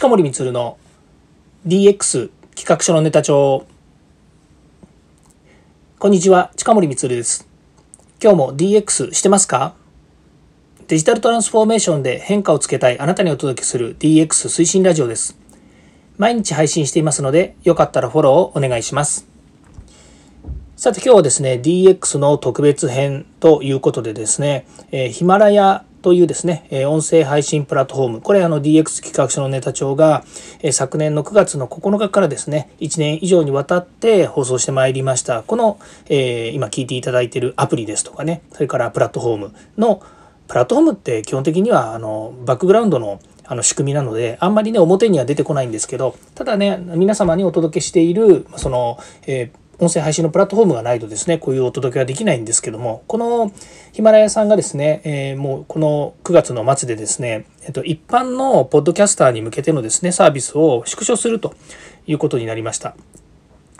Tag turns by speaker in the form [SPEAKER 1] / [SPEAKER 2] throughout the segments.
[SPEAKER 1] 近森光の DX 企画書のネタ帳。こんにちは近森光です。今日も DX してますか？デジタルトランスフォーメーションで変化をつけたいあなたにお届けする DX 推進ラジオです。毎日配信していますのでよかったらフォローをお願いします。さて今日はですね DX の特別編ということでですね、えー、ヒマラヤというですね、音声配信プラットフォーム、これあの DX 企画書のネタ帳が昨年の9月の9日からですね、1年以上にわたって放送してまいりました。この、えー、今聞いていただいているアプリですとかね、それからプラットフォームの、プラットフォームって基本的にはあのバックグラウンドのあの仕組みなのであんまりね表には出てこないんですけどただね皆様にお届けしているその、えー音声配信のプラットフォームがないとですね、こういうお届けはできないんですけども、このヒマラヤさんがですね、えー、もうこの9月の末でですね、えっと、一般のポッドキャスターに向けてのですね、サービスを縮小するということになりました。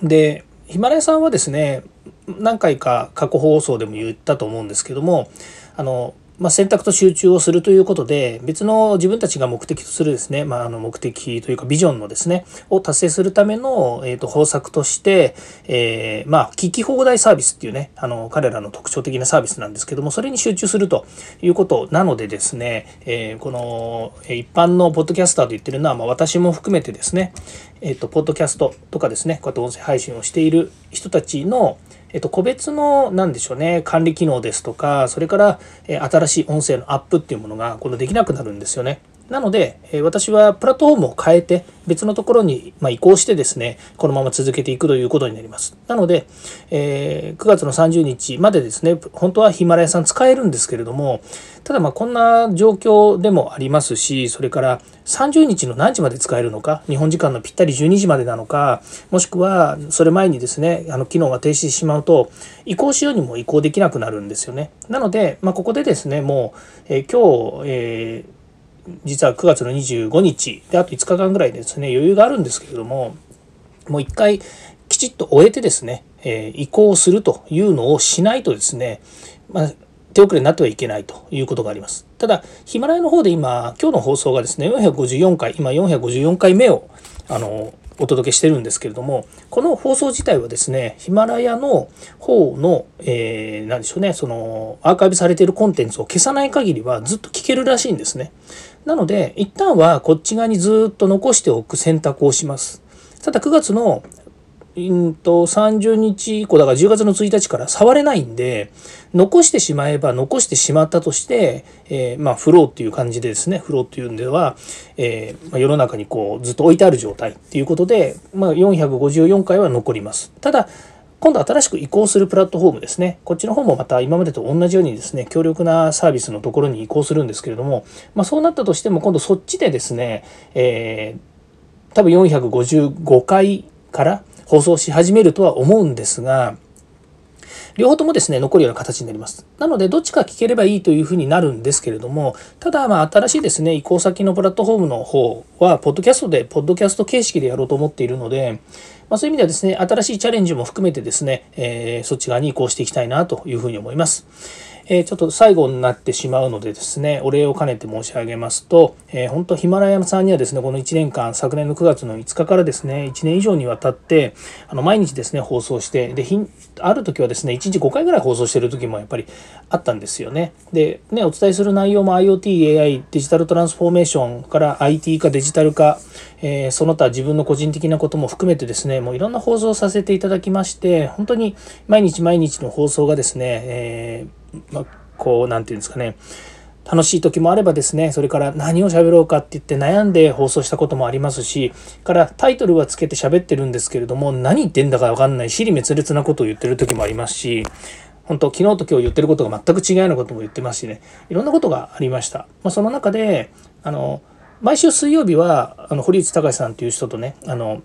[SPEAKER 1] で、ヒマラヤさんはですね、何回か過去放送でも言ったと思うんですけども、あの、まあ、選択と集中をするということで別の自分たちが目的とするですね、まあ、あの目的というかビジョンのですねを達成するための、えー、と方策として、えー、まあ聞き放題サービスっていうねあの彼らの特徴的なサービスなんですけどもそれに集中するということなのでですね、えー、この一般のポッドキャスターと言ってるのは、まあ、私も含めてですね、えー、とポッドキャストとかですねこうやって音声配信をしている人たちのえっと、個別の、なんでしょうね、管理機能ですとか、それから、え新しい音声のアップっていうものが、このできなくなるんですよね。なので、え私はプラットフォームを変えて別のところに、ま移行してですね、このまま続けていくということになります。なので、え、9月の30日までですね、本当はヒマラヤさん使えるんですけれども、ただまあこんな状況でもありますし、それから30日の何時まで使えるのか、日本時間のぴったり12時までなのか、もしくはそれ前にですね、あの機能が停止してしまうと、移行しようにも移行できなくなるんですよね。なので、まあ、ここでですね、もう、え、今日、えー実は9月の25日であと5日間ぐらいですね余裕があるんですけれどももう一回きちっと終えてですね、え、移行するというのをしないとですね、まあ、手遅れになってはいけないということがあります。ただ、ヒマラヤの方で今、今日の放送がですね、454回、今454回目を、あの、お届けしてるんですけれども、この放送自体はですね、ヒマラヤの方の、えー、何でしょうね、その、アーカイブされているコンテンツを消さない限りはずっと聞けるらしいんですね。なので、一旦はこっち側にずっと残しておく選択をします。ただ9月のうんと30日以降だから10月の1日から触れないんで残してしまえば残してしまったとして、えー、まあフローっていう感じでですねフローっていうんでは、えー、まあ、世の中にこうずっと置いてある状態っていうことで、まあ、454回は残りますただ今度新しく移行するプラットフォームですね。こっちの方もまた今までと同じようにですね、強力なサービスのところに移行するんですけれども、まあそうなったとしても今度そっちでですね、えー、多分455回から放送し始めるとは思うんですが、両方ともですね、残るような形になります。なので、どっちか聞ければいいというふうになるんですけれども、ただ、まあ、新しいですね、移行先のプラットフォームの方は、ポッドキャストで、ポッドキャスト形式でやろうと思っているので、まあ、そういう意味ではですね、新しいチャレンジも含めてですね、えー、そっち側に移行していきたいなというふうに思います。え、ちょっと最後になってしまうのでですね、お礼を兼ねて申し上げますと、えー、本当ヒマラヤさんにはですね、この1年間、昨年の9月の5日からですね、1年以上にわたって、あの、毎日ですね、放送して、で、ある時はですね、1日5回ぐらい放送してる時もやっぱりあったんですよね。で、ね、お伝えする内容も IoT、AI、デジタルトランスフォーメーションから IT 化、デジタル化、えー、その他自分の個人的なことも含めてですね、もういろんな放送させていただきまして、本当に毎日毎日の放送がですね、えーまあ、こう、なんていうんですかね、楽しい時もあればですね、それから何を喋ろうかって言って悩んで放送したこともありますし、からタイトルはつけて喋ってるんですけれども、何言ってんだかわかんない、尻滅裂なことを言ってる時もありますし、本当昨日と今日言ってることが全く違うようなことも言ってますしね、いろんなことがありました。まあ、その中で、あの、毎週水曜日は、あの、堀内隆さんという人とね、あの、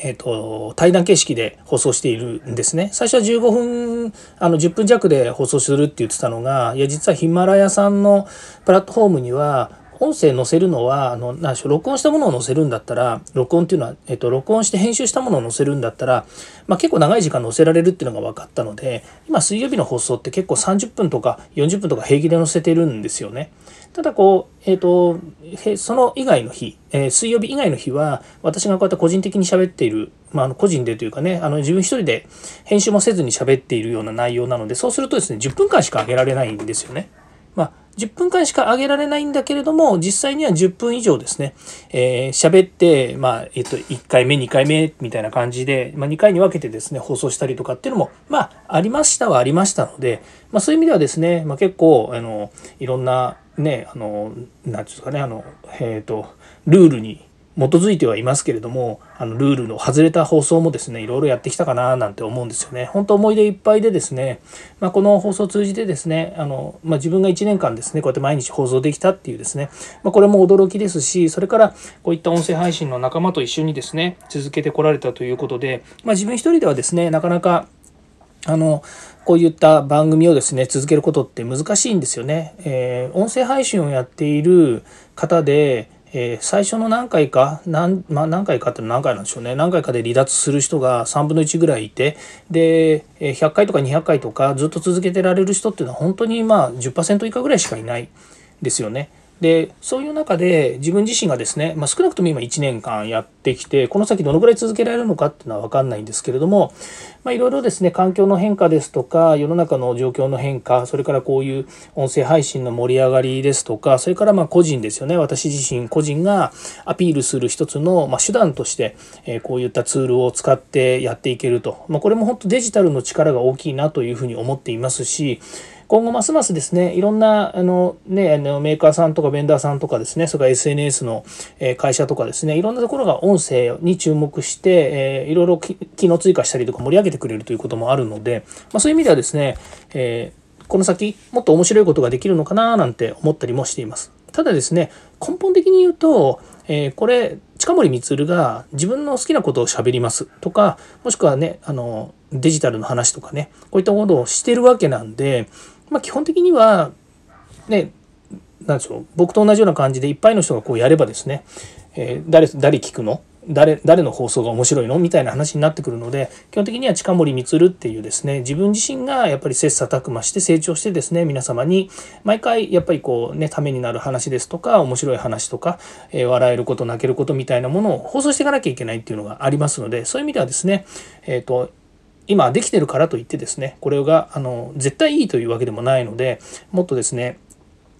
[SPEAKER 1] えっ、ー、と、対談形式で放送しているんですね。最初は15分、あの、10分弱で放送するって言ってたのが、いや、実はヒマラヤさんのプラットフォームには、音声載せるのはあの何しょ録音したものを載せるんだったら録音っていうのは、えっと、録音して編集したものを載せるんだったら、まあ、結構長い時間載せられるっていうのが分かったので今水曜日の放送って結構30分とか40分とか平気で載せてるんですよね。ただこう、えっ、ー、とその以外の日、えー、水曜日以外の日は私がこうやって個人的に喋っている、まあ、あの個人でというかねあの自分一人で編集もせずに喋っているような内容なのでそうするとですね10分間しか上げられないんですよね。10分間しか上げられないんだけれども、実際には10分以上ですね、えー、喋って、まあ、えっと、1回目、2回目みたいな感じで、まあ、2回に分けてですね、放送したりとかっていうのも、まあ、ありましたはありましたので、まあ、そういう意味ではですね、まあ、結構、あの、いろんな、ね、あの、なんていうんですかね、あの、えっ、ー、と、ルールに基づいてはいますけれどもあのルールの外れた放送もですねいろいろやってきたかななんて思うんですよね。本当思い出いっぱいでですね、まあ、この放送を通じてですねあの、まあ、自分が1年間ですねこうやって毎日放送できたっていうですね、まあ、これも驚きですしそれからこういった音声配信の仲間と一緒にですね続けてこられたということで、まあ、自分一人ではですねなかなかあのこういった番組をですね続けることって難しいんですよね。えー、音声配信をやっている方でえー、最初の何回か何,、まあ、何回かって何回なんでしょうね何回かで離脱する人が3分の1ぐらいいてで100回とか200回とかずっと続けてられる人っていうのは本当にまあ10%以下ぐらいしかいないですよね。でそういう中で自分自身がですね、まあ、少なくとも今1年間やってきてこの先どのぐらい続けられるのかっていうのは分かんないんですけれども、まあ、いろいろですね環境の変化ですとか世の中の状況の変化それからこういう音声配信の盛り上がりですとかそれからまあ個人ですよね私自身個人がアピールする一つのま手段として、えこういったツールを使ってやっていけると、まあ、これも本当デジタルの力が大きいなというふうに思っていますし今後ますますですね、いろんなあの、ね、あのメーカーさんとかベンダーさんとかですね、それから SNS の会社とかですね、いろんなところが音声に注目して、えー、いろいろ機能追加したりとか盛り上げてくれるということもあるので、まあ、そういう意味ではですね、えー、この先もっと面白いことができるのかななんて思ったりもしています。ただですね、根本的に言うと、えー、これ、近森光が自分の好きなことを喋りますとか、もしくはね、あの、デジタルの話とかね、こういったことをしてるわけなんで、まあ、基本的にはねなんでしょう僕と同じような感じでいっぱいの人がこうやればですね、えー、誰誰聞くの？誰誰の放送が面白いの？みたいな話になってくるので基本的には近森光っていうですね自分自身がやっぱり切磋琢磨して成長してですね皆様に毎回やっぱりこうねためになる話ですとか面白い話とか、えー、笑えること泣けることみたいなものを放送していかなきゃいけないっていうのがありますのでそういう意味ではですねえっ、ー、と今できてるからといってですねこれがあの絶対いいというわけでもないのでもっとですね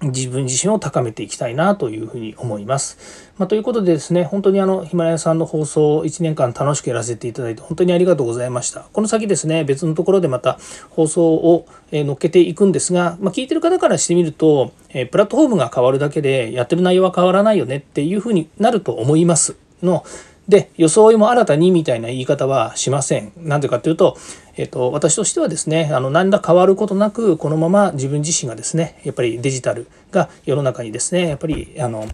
[SPEAKER 1] 自分自身を高めていきたいなというふうに思います。まあ、ということでですね、本当にあのヒマラヤさんの放送を1年間楽しくやらせていただいて本当にありがとうございました。この先ですね、別のところでまた放送を乗っけていくんですが、まあ、聞いてる方からしてみると、えプラットフォームが変わるだけでやってる内容は変わらないよねっていうふうになると思いますので、装いも新たにみたいな言い方はしません。なんでかっていうと、えっと、私としてはですね、あの、何ら変わることなく、このまま自分自身がですね、やっぱりデジタルが世の中にですね、やっぱり、あの、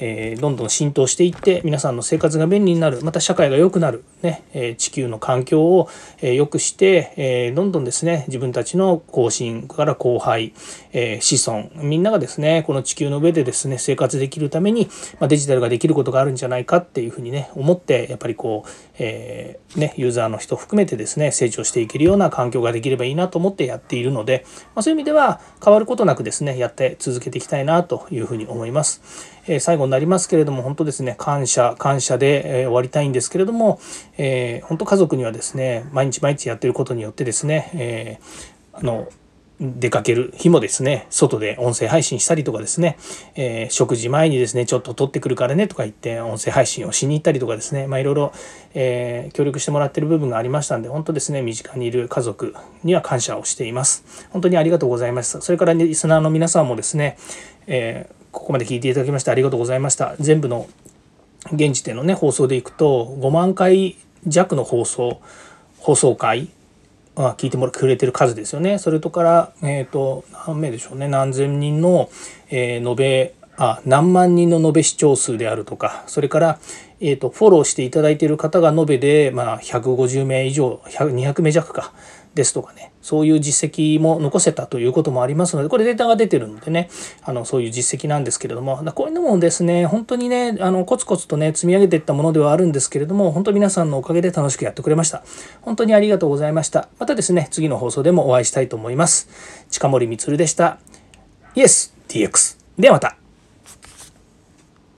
[SPEAKER 1] えー、どんどん浸透していって皆さんの生活が便利になるまた社会が良くなる、ねえー、地球の環境を、えー、良くして、えどんどんですね自分たちの後進から後輩、え子孫みんながですねこの地球の上でですね生活できるために、まあ、デジタルができることがあるんじゃないかっていうふうにね思ってやっぱりこう、えね、ユーザーの人含めてですね成長していけるような環境ができればいいなと思ってやっているので、まあ、そういう意味では変わることなくですねやって続けていきたいなというふうに思います。え最後になりますけれども本当ですね感謝感謝で、え終わりたいんですけれども、えー、本当家族にはですね毎日毎日やってることによってですね、えー、あの出かける日もですね、外で音声配信したりとかですね、えー、食事前にですね、ちょっと撮ってくるからねとか言って音声配信をしに行ったりとかですね、まあいろいろ、えー、協力してもらってる部分がありましたんで、本当ですね、身近にいる家族には感謝をしています。本当にありがとうございました。それから、ね、リスナーの皆さんもですね、えーここまで聞いていただきましてありがとうございました。全部の現時点のね放送でいくと5万回弱の放送放送回あ聞いてもらくれてる数ですよね。それとから、えっ、ー、と、何名でしょうね。何千人の、えー、延べ、あ、何万人の延べ視聴数であるとか、それから、えっ、ー、と、フォローしていただいている方が延べで、まあ、150名以上、200名弱か、ですとかねそういう実績も残せたということもありますのでこれデータが出てるのでねあのそういう実績なんですけれどもこういうのもですね本当にねあのコツコツとね積み上げていったものではあるんですけれども本当皆さんのおかげで楽しくやってくれました。本当にありがとうございました。またですね次の放送でもお会いしたいと思います。近森光でした。イエス DX ではまた。